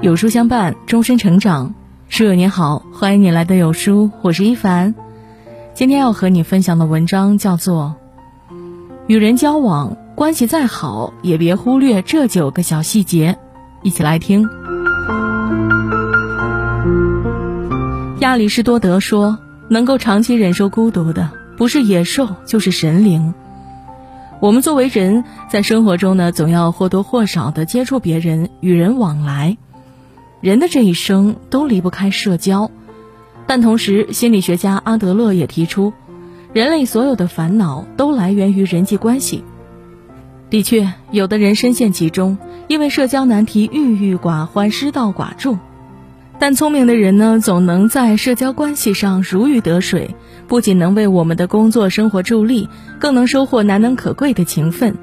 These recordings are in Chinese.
有书相伴，终身成长。书友您好，欢迎你来到有书，我是一凡。今天要和你分享的文章叫做《与人交往，关系再好，也别忽略这九个小细节》。一起来听。亚里士多德说：“能够长期忍受孤独的，不是野兽，就是神灵。”我们作为人，在生活中呢，总要或多或少的接触别人，与人往来。人的这一生都离不开社交。但同时，心理学家阿德勒也提出，人类所有的烦恼都来源于人际关系。的确，有的人深陷其中，因为社交难题郁郁寡欢、失道寡助。但聪明的人呢，总能在社交关系上如鱼得水，不仅能为我们的工作生活助力，更能收获难能可贵的情分。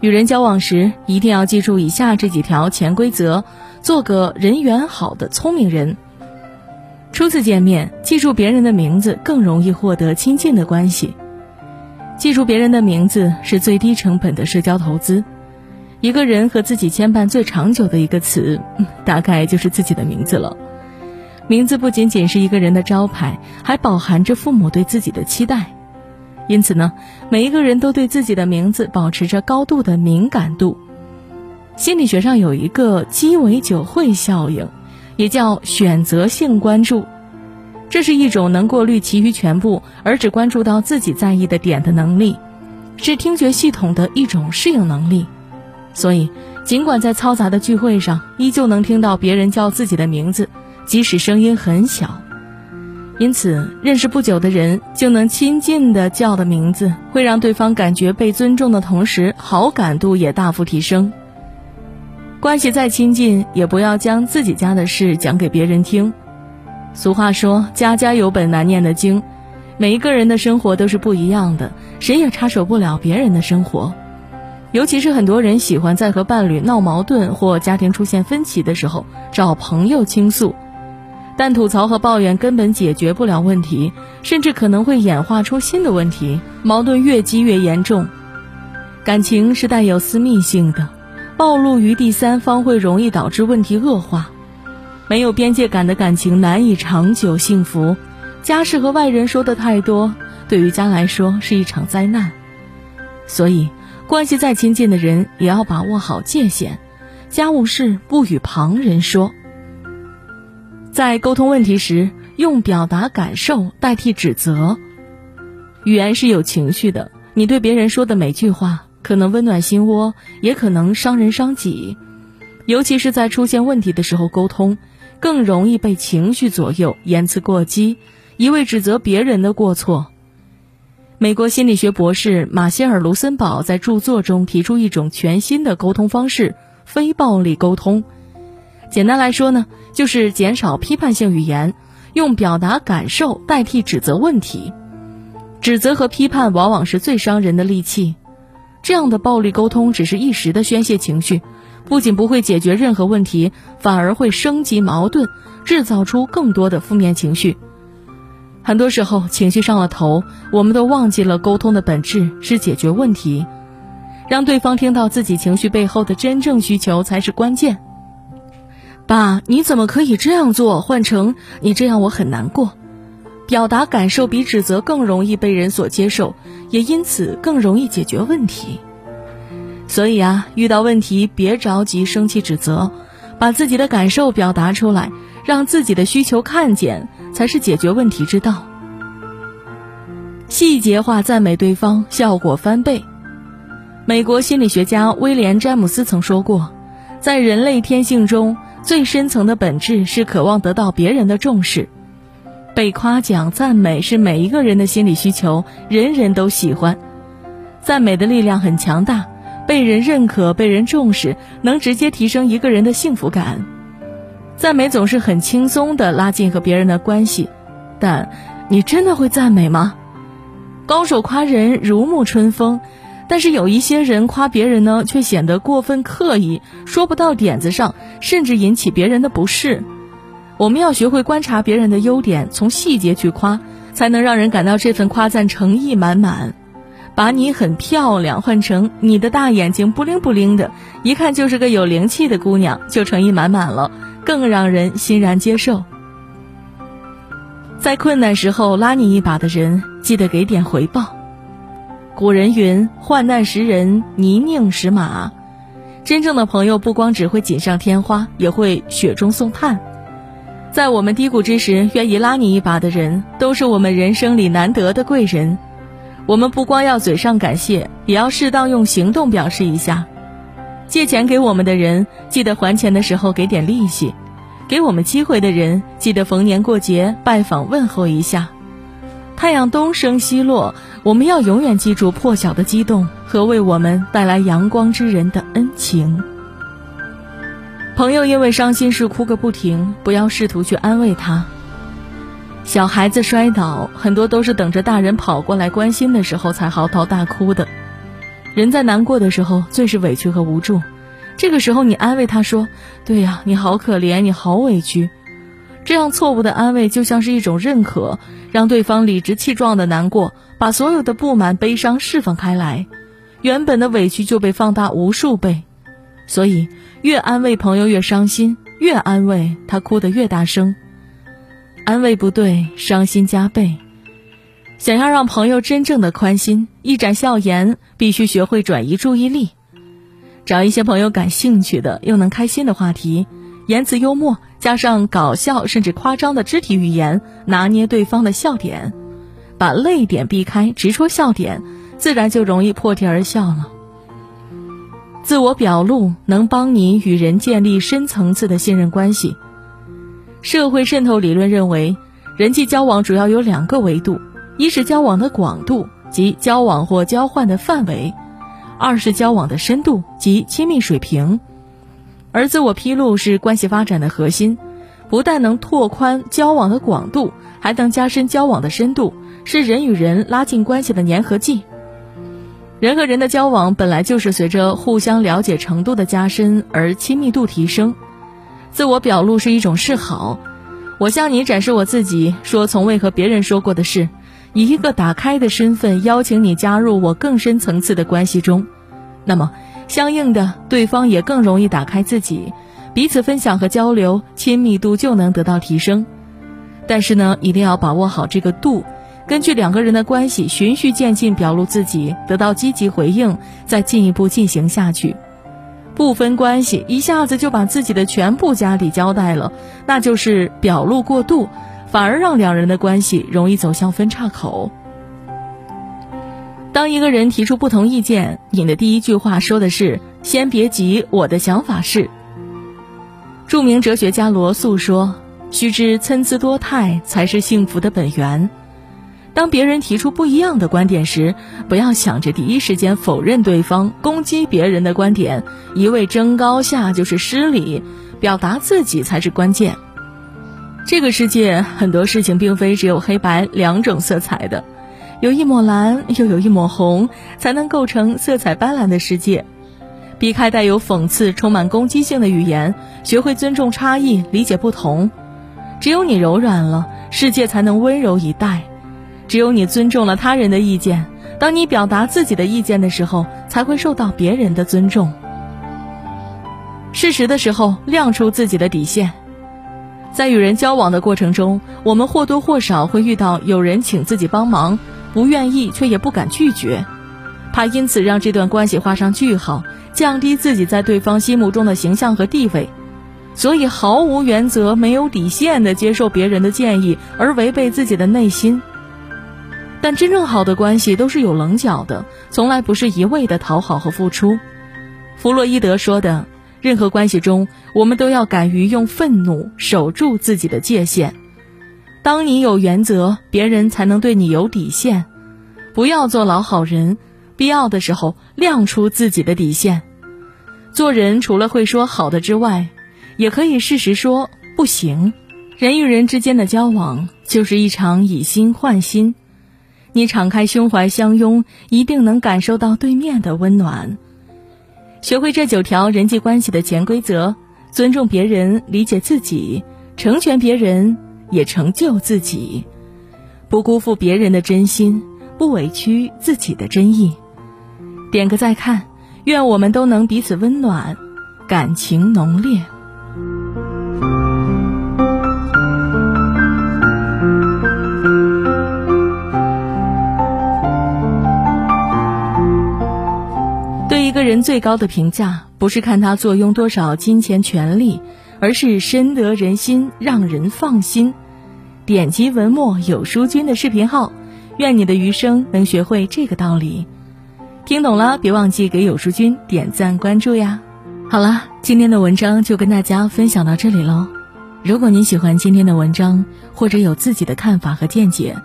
与人交往时，一定要记住以下这几条潜规则，做个人缘好的聪明人。初次见面，记住别人的名字更容易获得亲近的关系。记住别人的名字是最低成本的社交投资。一个人和自己牵绊最长久的一个词，大概就是自己的名字了。名字不仅仅是一个人的招牌，还饱含着父母对自己的期待。因此呢，每一个人都对自己的名字保持着高度的敏感度。心理学上有一个鸡尾酒会效应。也叫选择性关注，这是一种能过滤其余全部而只关注到自己在意的点的能力，是听觉系统的一种适应能力。所以，尽管在嘈杂的聚会上，依旧能听到别人叫自己的名字，即使声音很小。因此，认识不久的人就能亲近的叫的名字，会让对方感觉被尊重的同时，好感度也大幅提升。关系再亲近，也不要将自己家的事讲给别人听。俗话说：“家家有本难念的经。”每一个人的生活都是不一样的，谁也插手不了别人的生活。尤其是很多人喜欢在和伴侣闹矛盾或家庭出现分歧的时候找朋友倾诉，但吐槽和抱怨根本解决不了问题，甚至可能会演化出新的问题，矛盾越积越严重。感情是带有私密性的。暴露于第三方会容易导致问题恶化，没有边界感的感情难以长久幸福。家事和外人说的太多，对于家来说是一场灾难。所以，关系再亲近的人也要把握好界限，家务事不与旁人说。在沟通问题时，用表达感受代替指责。语言是有情绪的，你对别人说的每句话。可能温暖心窝，也可能伤人伤己，尤其是在出现问题的时候，沟通更容易被情绪左右，言辞过激，一味指责别人的过错。美国心理学博士马歇尔·卢森堡在著作中提出一种全新的沟通方式——非暴力沟通。简单来说呢，就是减少批判性语言，用表达感受代替指责问题。指责和批判往往是最伤人的利器。这样的暴力沟通只是一时的宣泄情绪，不仅不会解决任何问题，反而会升级矛盾，制造出更多的负面情绪。很多时候，情绪上了头，我们都忘记了沟通的本质是解决问题，让对方听到自己情绪背后的真正需求才是关键。把“你怎么可以这样做”换成“你这样我很难过”。表达感受比指责更容易被人所接受，也因此更容易解决问题。所以啊，遇到问题别着急生气指责，把自己的感受表达出来，让自己的需求看见，才是解决问题之道。细节化赞美对方，效果翻倍。美国心理学家威廉·詹姆斯曾说过，在人类天性中最深层的本质是渴望得到别人的重视。被夸奖、赞美是每一个人的心理需求，人人都喜欢。赞美的力量很强大，被人认可、被人重视，能直接提升一个人的幸福感。赞美总是很轻松的拉近和别人的关系，但你真的会赞美吗？高手夸人如沐春风，但是有一些人夸别人呢，却显得过分刻意，说不到点子上，甚至引起别人的不适。我们要学会观察别人的优点，从细节去夸，才能让人感到这份夸赞诚意满满。把你很漂亮换成你的大眼睛不灵不灵的，一看就是个有灵气的姑娘，就诚意满满了，更让人欣然接受。在困难时候拉你一把的人，记得给点回报。古人云：“患难识人，泥泞识马。”真正的朋友不光只会锦上添花，也会雪中送炭。在我们低谷之时，愿意拉你一把的人，都是我们人生里难得的贵人。我们不光要嘴上感谢，也要适当用行动表示一下。借钱给我们的人，记得还钱的时候给点利息；给我们机会的人，记得逢年过节拜访问候一下。太阳东升西落，我们要永远记住破晓的激动和为我们带来阳光之人的恩情。朋友因为伤心事哭个不停，不要试图去安慰他。小孩子摔倒，很多都是等着大人跑过来关心的时候才嚎啕大哭的。人在难过的时候最是委屈和无助，这个时候你安慰他说：“对呀，你好可怜，你好委屈。”这样错误的安慰就像是一种认可，让对方理直气壮的难过，把所有的不满、悲伤释放开来，原本的委屈就被放大无数倍。所以，越安慰朋友越伤心，越安慰他哭得越大声。安慰不对，伤心加倍。想要让朋友真正的宽心，一展笑颜，必须学会转移注意力，找一些朋友感兴趣的又能开心的话题，言辞幽默，加上搞笑甚至夸张的肢体语言，拿捏对方的笑点，把泪点避开，直戳笑点，自然就容易破涕而笑了。自我表露能帮你与人建立深层次的信任关系。社会渗透理论认为，人际交往主要有两个维度：一是交往的广度及交往或交换的范围；二是交往的深度及亲密水平。而自我披露是关系发展的核心，不但能拓宽交往的广度，还能加深交往的深度，是人与人拉近关系的粘合剂。人和人的交往本来就是随着互相了解程度的加深而亲密度提升。自我表露是一种示好，我向你展示我自己，说从未和别人说过的事，以一个打开的身份邀请你加入我更深层次的关系中，那么相应的，对方也更容易打开自己，彼此分享和交流，亲密度就能得到提升。但是呢，一定要把握好这个度，根据两个人的关系循序渐进表露自己，得到积极回应，再进一步进行下去。不分关系，一下子就把自己的全部家底交代了，那就是表露过度，反而让两人的关系容易走向分岔口。当一个人提出不同意见，你的第一句话说的是“先别急，我的想法是”。著名哲学家罗素说：“须知参差多态才是幸福的本源。”当别人提出不一样的观点时，不要想着第一时间否认对方、攻击别人的观点，一味争高下就是失礼，表达自己才是关键。这个世界很多事情并非只有黑白两种色彩的，有一抹蓝，又有一抹红，才能构成色彩斑斓的世界。避开带有讽刺、充满攻击性的语言，学会尊重差异，理解不同。只有你柔软了，世界才能温柔以待。只有你尊重了他人的意见，当你表达自己的意见的时候，才会受到别人的尊重。适时的时候亮出自己的底线，在与人交往的过程中，我们或多或少会遇到有人请自己帮忙，不愿意却也不敢拒绝，怕因此让这段关系画上句号，降低自己在对方心目中的形象和地位，所以毫无原则、没有底线的接受别人的建议，而违背自己的内心。但真正好的关系都是有棱角的，从来不是一味的讨好和付出。弗洛伊德说的，任何关系中，我们都要敢于用愤怒守住自己的界限。当你有原则，别人才能对你有底线。不要做老好人，必要的时候亮出自己的底线。做人除了会说好的之外，也可以适时说不行。人与人之间的交往，就是一场以心换心。你敞开胸怀相拥，一定能感受到对面的温暖。学会这九条人际关系的潜规则：尊重别人，理解自己，成全别人，也成就自己。不辜负别人的真心，不委屈自己的真意。点个再看，愿我们都能彼此温暖，感情浓烈。人最高的评价，不是看他坐拥多少金钱权利，而是深得人心，让人放心。点击文末有书君的视频号，愿你的余生能学会这个道理。听懂了，别忘记给有书君点赞关注呀。好了，今天的文章就跟大家分享到这里喽。如果您喜欢今天的文章，或者有自己的看法和见解，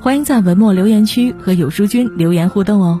欢迎在文末留言区和有书君留言互动哦。